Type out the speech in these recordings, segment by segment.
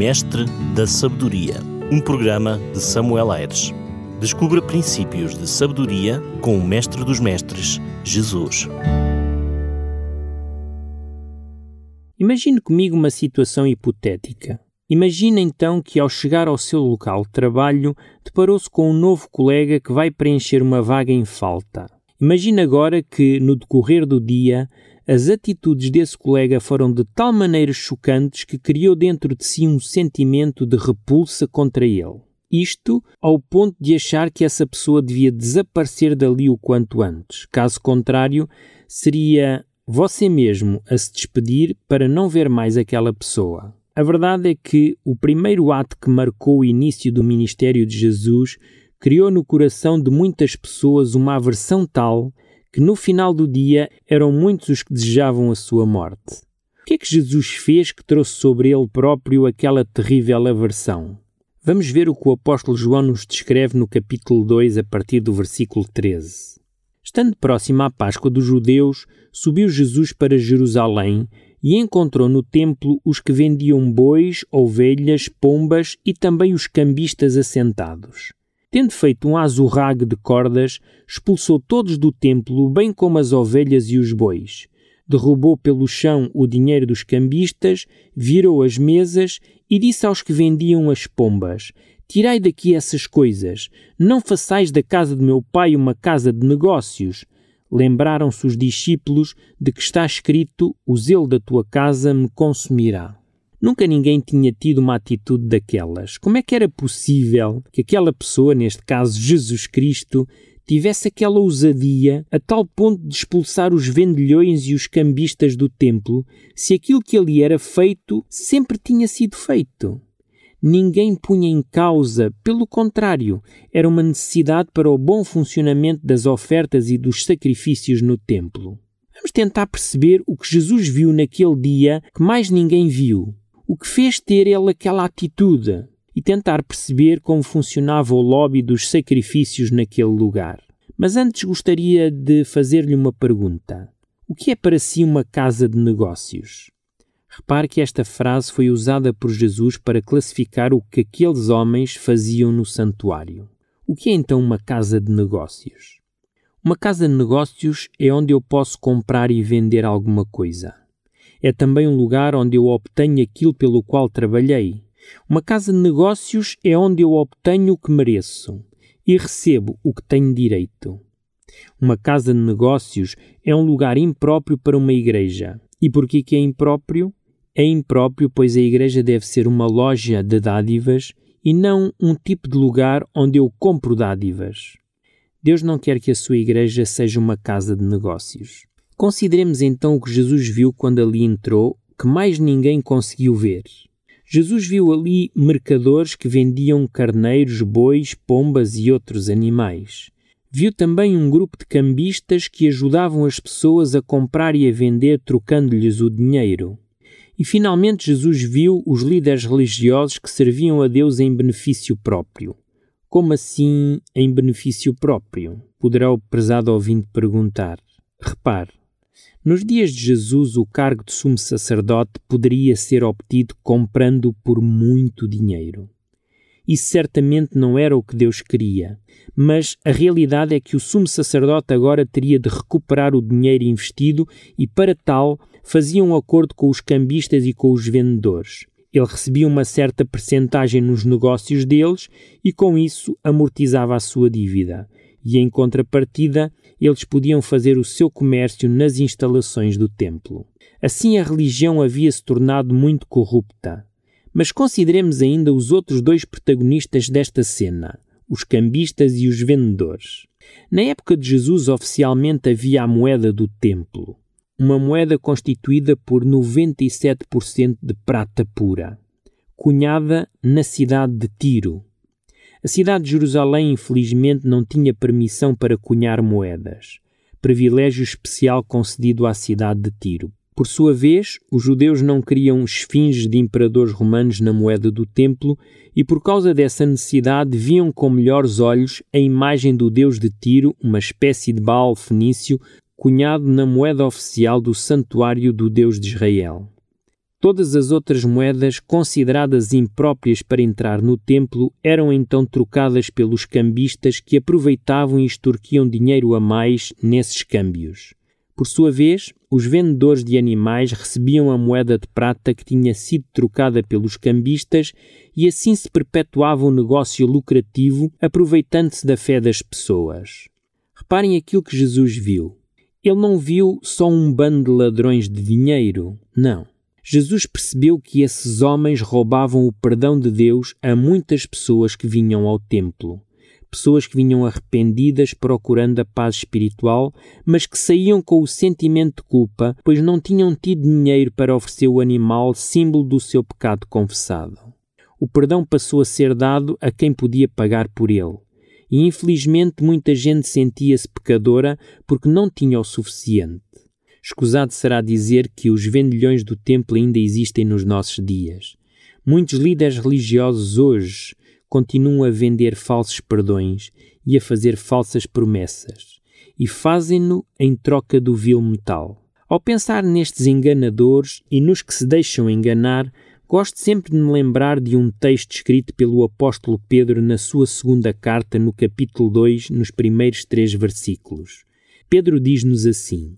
Mestre da Sabedoria, um programa de Samuel Aires. Descubra princípios de sabedoria com o Mestre dos Mestres, Jesus. Imagine comigo uma situação hipotética. Imagine então que, ao chegar ao seu local de trabalho, deparou-se com um novo colega que vai preencher uma vaga em falta. Imagine agora que, no decorrer do dia, as atitudes desse colega foram de tal maneira chocantes que criou dentro de si um sentimento de repulsa contra ele. Isto ao ponto de achar que essa pessoa devia desaparecer dali o quanto antes. Caso contrário, seria você mesmo a se despedir para não ver mais aquela pessoa. A verdade é que o primeiro ato que marcou o início do ministério de Jesus criou no coração de muitas pessoas uma aversão tal que no final do dia eram muitos os que desejavam a sua morte. O que é que Jesus fez que trouxe sobre ele próprio aquela terrível aversão? Vamos ver o que o apóstolo João nos descreve no capítulo 2, a partir do versículo 13. Estando próxima à Páscoa dos judeus, subiu Jesus para Jerusalém e encontrou no templo os que vendiam bois, ovelhas, pombas e também os cambistas assentados. Tendo feito um azurrague de cordas, expulsou todos do templo, bem como as ovelhas e os bois. Derrubou pelo chão o dinheiro dos cambistas, virou as mesas e disse aos que vendiam as pombas: Tirai daqui essas coisas, não façais da casa de meu pai uma casa de negócios. Lembraram-se os discípulos de que está escrito: O zelo da tua casa me consumirá. Nunca ninguém tinha tido uma atitude daquelas. Como é que era possível que aquela pessoa, neste caso Jesus Cristo, tivesse aquela ousadia a tal ponto de expulsar os vendilhões e os cambistas do templo, se aquilo que ali era feito sempre tinha sido feito? ninguém punha em causa, pelo contrário, era uma necessidade para o bom funcionamento das ofertas e dos sacrifícios no templo. Vamos tentar perceber o que Jesus viu naquele dia que mais ninguém viu. O que fez ter ele aquela atitude e tentar perceber como funcionava o lobby dos sacrifícios naquele lugar. Mas antes gostaria de fazer-lhe uma pergunta. O que é para si uma casa de negócios? Repare que esta frase foi usada por Jesus para classificar o que aqueles homens faziam no santuário. O que é então uma casa de negócios? Uma casa de negócios é onde eu posso comprar e vender alguma coisa. É também um lugar onde eu obtenho aquilo pelo qual trabalhei. Uma casa de negócios é onde eu obtenho o que mereço e recebo o que tenho direito. Uma casa de negócios é um lugar impróprio para uma igreja. E por que é impróprio? É impróprio, pois a igreja deve ser uma loja de dádivas e não um tipo de lugar onde eu compro dádivas. Deus não quer que a sua igreja seja uma casa de negócios. Consideremos então o que Jesus viu quando ali entrou, que mais ninguém conseguiu ver. Jesus viu ali mercadores que vendiam carneiros, bois, pombas e outros animais. Viu também um grupo de cambistas que ajudavam as pessoas a comprar e a vender trocando-lhes o dinheiro. E finalmente Jesus viu os líderes religiosos que serviam a Deus em benefício próprio. Como assim em benefício próprio? Poderá o prezado ouvinte perguntar. Repare, nos dias de Jesus o cargo de sumo sacerdote poderia ser obtido comprando por muito dinheiro. Isso certamente não era o que Deus queria, mas a realidade é que o sumo sacerdote agora teria de recuperar o dinheiro investido e, para tal, fazia um acordo com os cambistas e com os vendedores. Ele recebia uma certa percentagem nos negócios deles e, com isso, amortizava a sua dívida. E, em contrapartida, eles podiam fazer o seu comércio nas instalações do templo. Assim, a religião havia se tornado muito corrupta. Mas consideremos ainda os outros dois protagonistas desta cena, os cambistas e os vendedores. Na época de Jesus, oficialmente havia a moeda do templo uma moeda constituída por 97% de prata pura, cunhada na cidade de Tiro. A cidade de Jerusalém, infelizmente, não tinha permissão para cunhar moedas, privilégio especial concedido à cidade de Tiro. Por sua vez, os judeus não queriam esfinges de imperadores romanos na moeda do templo e, por causa dessa necessidade, viam com melhores olhos a imagem do deus de Tiro, uma espécie de Baal fenício, cunhado na moeda oficial do santuário do Deus de Israel. Todas as outras moedas consideradas impróprias para entrar no templo eram então trocadas pelos cambistas que aproveitavam e extorquiam dinheiro a mais nesses câmbios. Por sua vez, os vendedores de animais recebiam a moeda de prata que tinha sido trocada pelos cambistas e assim se perpetuava um negócio lucrativo aproveitando-se da fé das pessoas. Reparem aquilo que Jesus viu. Ele não viu só um bando de ladrões de dinheiro, não. Jesus percebeu que esses homens roubavam o perdão de Deus a muitas pessoas que vinham ao templo. Pessoas que vinham arrependidas procurando a paz espiritual, mas que saíam com o sentimento de culpa, pois não tinham tido dinheiro para oferecer o animal, símbolo do seu pecado confessado. O perdão passou a ser dado a quem podia pagar por ele. E infelizmente muita gente sentia-se pecadora porque não tinha o suficiente. Escusado será dizer que os vendilhões do templo ainda existem nos nossos dias. Muitos líderes religiosos hoje continuam a vender falsos perdões e a fazer falsas promessas, e fazem-no em troca do vil metal. Ao pensar nestes enganadores e nos que se deixam enganar, gosto sempre de me lembrar de um texto escrito pelo apóstolo Pedro na sua segunda carta, no capítulo 2, nos primeiros três versículos. Pedro diz-nos assim: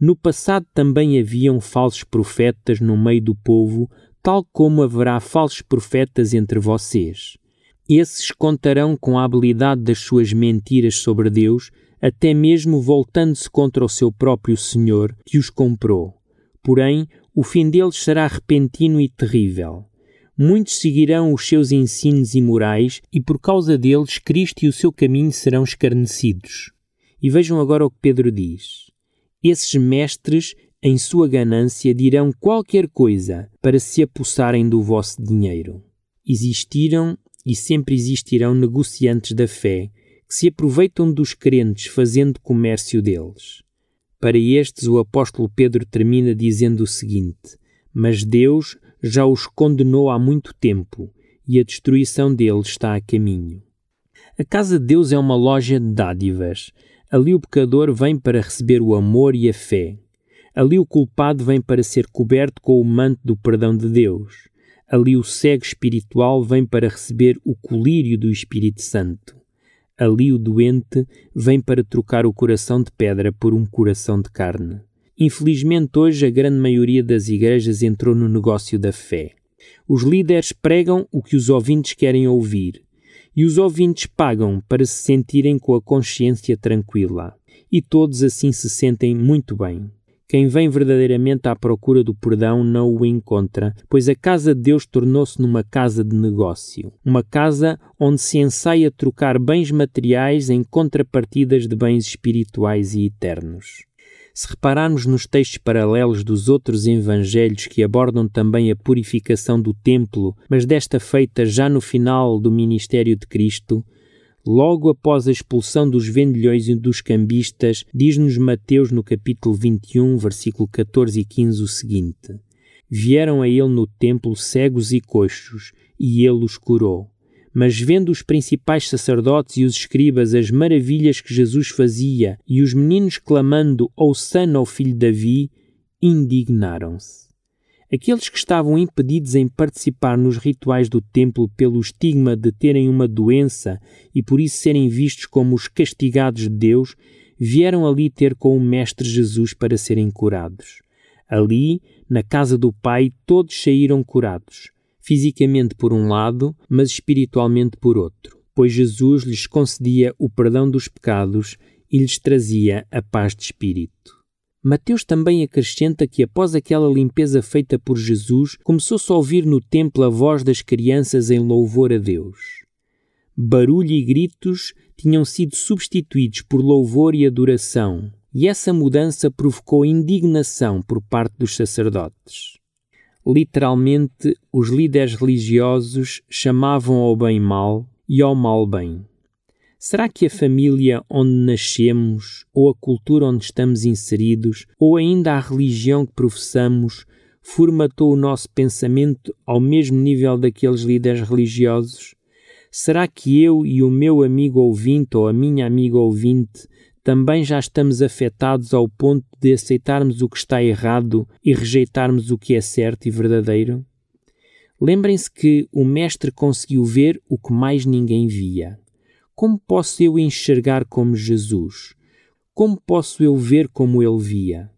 no passado também haviam falsos profetas no meio do povo, tal como haverá falsos profetas entre vocês. Esses contarão com a habilidade das suas mentiras sobre Deus, até mesmo voltando-se contra o seu próprio Senhor, que os comprou. Porém, o fim deles será repentino e terrível. Muitos seguirão os seus ensinos imorais e por causa deles Cristo e o seu caminho serão escarnecidos. E vejam agora o que Pedro diz. Esses mestres, em sua ganância, dirão qualquer coisa para se apossarem do vosso dinheiro. Existiram e sempre existirão negociantes da fé que se aproveitam dos crentes fazendo comércio deles. Para estes, o apóstolo Pedro termina dizendo o seguinte: Mas Deus já os condenou há muito tempo e a destruição deles está a caminho. A casa de Deus é uma loja de dádivas. Ali o pecador vem para receber o amor e a fé. Ali o culpado vem para ser coberto com o manto do perdão de Deus. Ali o cego espiritual vem para receber o colírio do Espírito Santo. Ali o doente vem para trocar o coração de pedra por um coração de carne. Infelizmente, hoje a grande maioria das igrejas entrou no negócio da fé. Os líderes pregam o que os ouvintes querem ouvir e os ouvintes pagam para se sentirem com a consciência tranquila. E todos assim se sentem muito bem. Quem vem verdadeiramente à procura do perdão não o encontra, pois a casa de Deus tornou-se numa casa de negócio, uma casa onde se ensaia trocar bens materiais em contrapartidas de bens espirituais e eternos. Se repararmos nos textos paralelos dos outros evangelhos que abordam também a purificação do templo, mas desta feita já no final do ministério de Cristo, logo após a expulsão dos vendilhões e dos cambistas, diz-nos Mateus no capítulo 21, versículo 14 e 15 o seguinte: Vieram a ele no templo cegos e coxos, e ele os curou. Mas vendo os principais sacerdotes e os escribas as maravilhas que Jesus fazia e os meninos clamando Ouçana ao filho Davi, indignaram-se. Aqueles que estavam impedidos em participar nos rituais do templo pelo estigma de terem uma doença e por isso serem vistos como os castigados de Deus, vieram ali ter com o Mestre Jesus para serem curados. Ali, na casa do Pai, todos saíram curados fisicamente por um lado, mas espiritualmente por outro, pois Jesus lhes concedia o perdão dos pecados e lhes trazia a paz de espírito. Mateus também acrescenta que após aquela limpeza feita por Jesus, começou-se a ouvir no templo a voz das crianças em louvor a Deus. Barulho e gritos tinham sido substituídos por louvor e adoração, e essa mudança provocou indignação por parte dos sacerdotes. Literalmente, os líderes religiosos chamavam ao bem mal e ao mal bem. Será que a família onde nascemos, ou a cultura onde estamos inseridos, ou ainda a religião que professamos, formatou o nosso pensamento ao mesmo nível daqueles líderes religiosos? Será que eu e o meu amigo ouvinte ou a minha amiga ouvinte também já estamos afetados ao ponto de aceitarmos o que está errado e rejeitarmos o que é certo e verdadeiro? Lembrem-se que o Mestre conseguiu ver o que mais ninguém via. Como posso eu enxergar como Jesus? Como posso eu ver como ele via?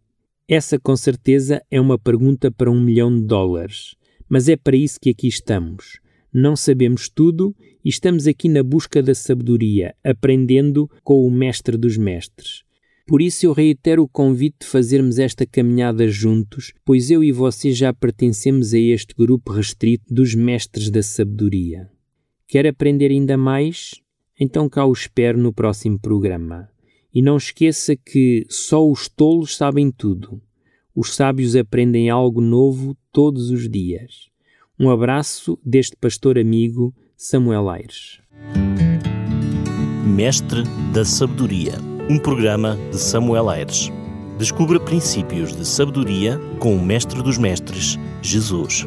Essa, com certeza, é uma pergunta para um milhão de dólares. Mas é para isso que aqui estamos. Não sabemos tudo e estamos aqui na busca da sabedoria, aprendendo com o Mestre dos Mestres. Por isso eu reitero o convite de fazermos esta caminhada juntos, pois eu e você já pertencemos a este grupo restrito dos Mestres da Sabedoria. Quer aprender ainda mais? Então cá o espero no próximo programa. E não esqueça que só os tolos sabem tudo. Os sábios aprendem algo novo todos os dias. Um abraço deste pastor amigo Samuel Aires. Mestre da Sabedoria, um programa de Samuel Aires. Descubra princípios de sabedoria com o Mestre dos Mestres, Jesus.